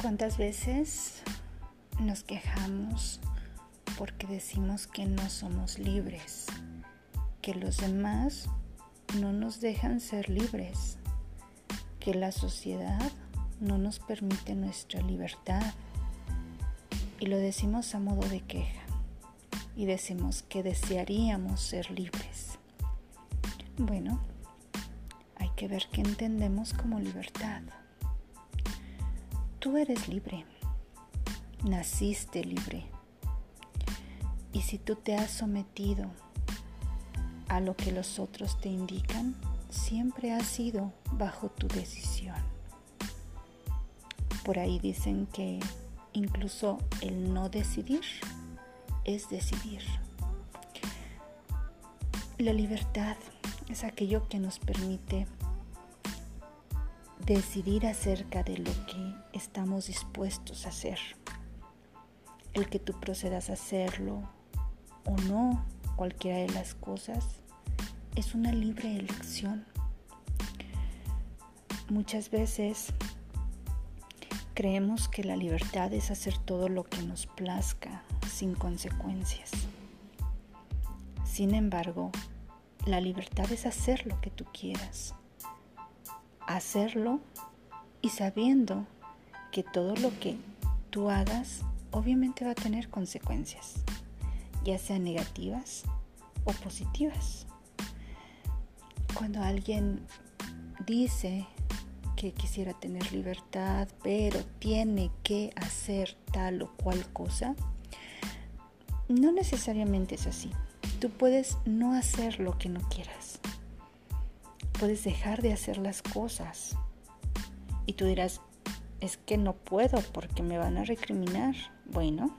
¿Cuántas veces nos quejamos porque decimos que no somos libres, que los demás no nos dejan ser libres, que la sociedad no nos permite nuestra libertad? Y lo decimos a modo de queja y decimos que desearíamos ser libres. Bueno, hay que ver qué entendemos como libertad. Tú eres libre, naciste libre. Y si tú te has sometido a lo que los otros te indican, siempre ha sido bajo tu decisión. Por ahí dicen que incluso el no decidir es decidir. La libertad es aquello que nos permite decidir acerca de lo que estamos dispuestos a hacer. El que tú procedas a hacerlo o no, cualquiera de las cosas, es una libre elección. Muchas veces creemos que la libertad es hacer todo lo que nos plazca sin consecuencias. Sin embargo, la libertad es hacer lo que tú quieras hacerlo y sabiendo que todo lo que tú hagas obviamente va a tener consecuencias, ya sean negativas o positivas. Cuando alguien dice que quisiera tener libertad, pero tiene que hacer tal o cual cosa, no necesariamente es así. Tú puedes no hacer lo que no quieras puedes dejar de hacer las cosas. Y tú dirás, es que no puedo porque me van a recriminar. Bueno,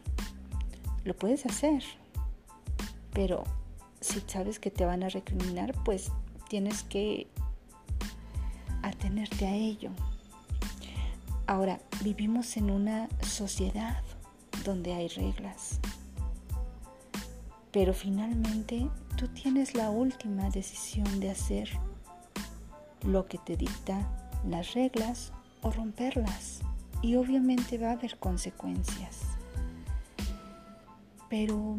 lo puedes hacer. Pero si sabes que te van a recriminar, pues tienes que atenerte a ello. Ahora, vivimos en una sociedad donde hay reglas. Pero finalmente tú tienes la última decisión de hacer lo que te dicta las reglas o romperlas. Y obviamente va a haber consecuencias. Pero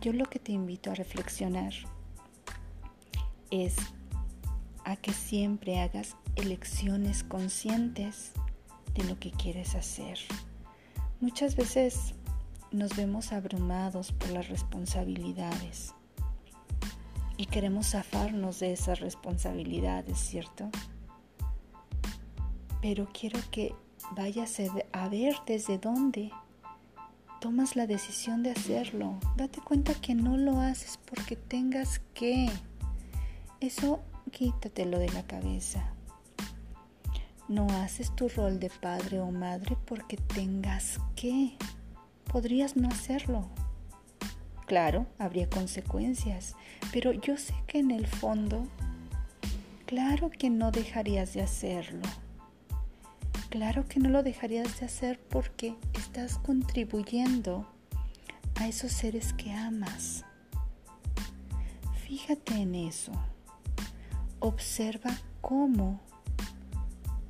yo lo que te invito a reflexionar es a que siempre hagas elecciones conscientes de lo que quieres hacer. Muchas veces nos vemos abrumados por las responsabilidades y queremos zafarnos de esas responsabilidades, ¿cierto? Pero quiero que vayas a ver desde dónde tomas la decisión de hacerlo. Date cuenta que no lo haces porque tengas que. Eso quítatelo de la cabeza. No haces tu rol de padre o madre porque tengas que. Podrías no hacerlo. Claro, habría consecuencias, pero yo sé que en el fondo, claro que no dejarías de hacerlo. Claro que no lo dejarías de hacer porque estás contribuyendo a esos seres que amas. Fíjate en eso. Observa cómo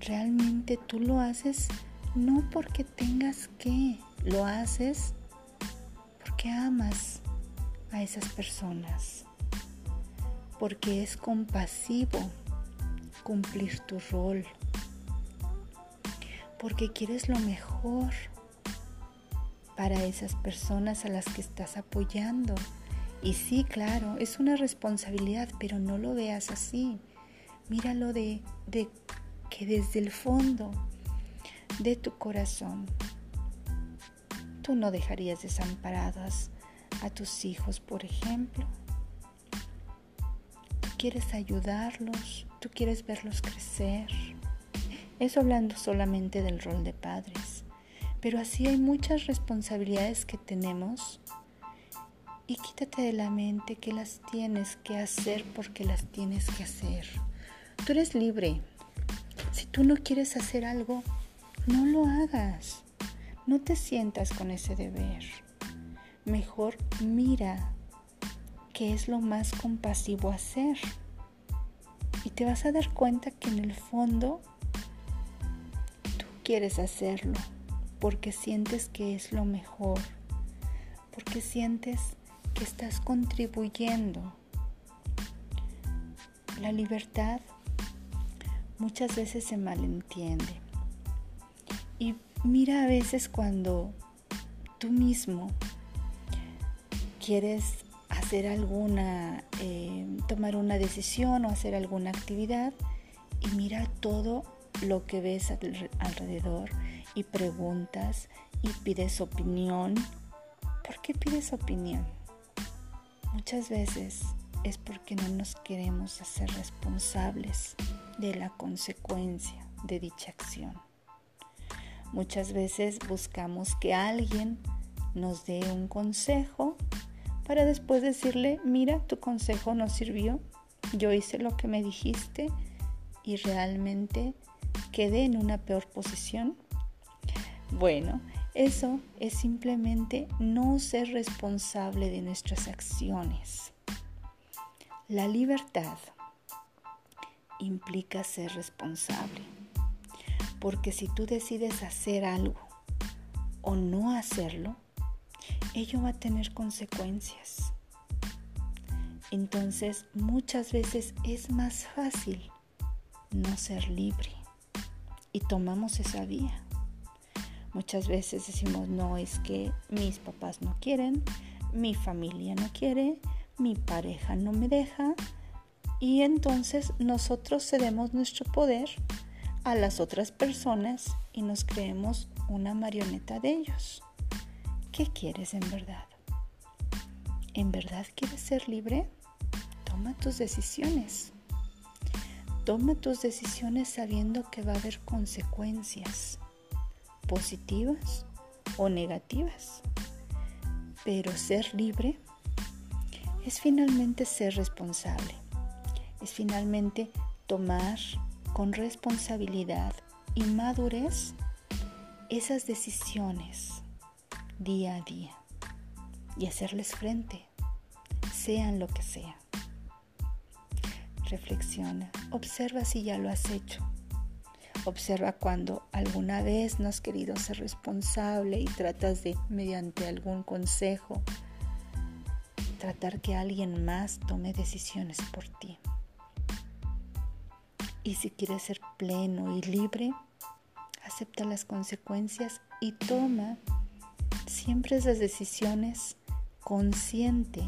realmente tú lo haces no porque tengas que, lo haces porque amas a esas personas, porque es compasivo cumplir tu rol, porque quieres lo mejor para esas personas a las que estás apoyando. Y sí, claro, es una responsabilidad, pero no lo veas así. Míralo de, de que desde el fondo de tu corazón tú no dejarías desamparadas a tus hijos, por ejemplo. Tú quieres ayudarlos, tú quieres verlos crecer. Eso hablando solamente del rol de padres. Pero así hay muchas responsabilidades que tenemos y quítate de la mente que las tienes que hacer porque las tienes que hacer. Tú eres libre. Si tú no quieres hacer algo, no lo hagas. No te sientas con ese deber mejor mira qué es lo más compasivo hacer. Y te vas a dar cuenta que en el fondo tú quieres hacerlo porque sientes que es lo mejor, porque sientes que estás contribuyendo. La libertad muchas veces se malentiende. Y mira a veces cuando tú mismo quieres hacer alguna, eh, tomar una decisión o hacer alguna actividad y mira todo lo que ves alrededor y preguntas y pides opinión. ¿Por qué pides opinión? Muchas veces es porque no nos queremos hacer responsables de la consecuencia de dicha acción. Muchas veces buscamos que alguien nos dé un consejo para después decirle, mira, tu consejo no sirvió, yo hice lo que me dijiste y realmente quedé en una peor posición. Bueno, eso es simplemente no ser responsable de nuestras acciones. La libertad implica ser responsable, porque si tú decides hacer algo o no hacerlo, ello va a tener consecuencias. Entonces muchas veces es más fácil no ser libre y tomamos esa vía. Muchas veces decimos, no, es que mis papás no quieren, mi familia no quiere, mi pareja no me deja, y entonces nosotros cedemos nuestro poder a las otras personas y nos creemos una marioneta de ellos. ¿Qué quieres en verdad? ¿En verdad quieres ser libre? Toma tus decisiones. Toma tus decisiones sabiendo que va a haber consecuencias, positivas o negativas. Pero ser libre es finalmente ser responsable. Es finalmente tomar con responsabilidad y madurez esas decisiones día a día y hacerles frente, sean lo que sea. Reflexiona, observa si ya lo has hecho. Observa cuando alguna vez no has querido ser responsable y tratas de, mediante algún consejo, tratar que alguien más tome decisiones por ti. Y si quieres ser pleno y libre, acepta las consecuencias y toma siempre esas decisiones consciente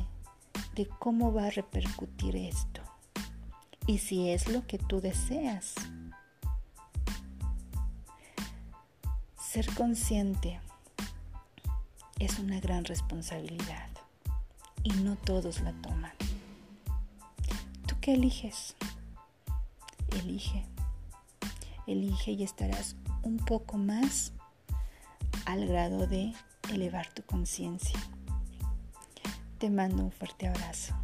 de cómo va a repercutir esto y si es lo que tú deseas. Ser consciente es una gran responsabilidad y no todos la toman. ¿Tú qué eliges? Elige. Elige y estarás un poco más al grado de elevar tu conciencia. Te mando un fuerte abrazo.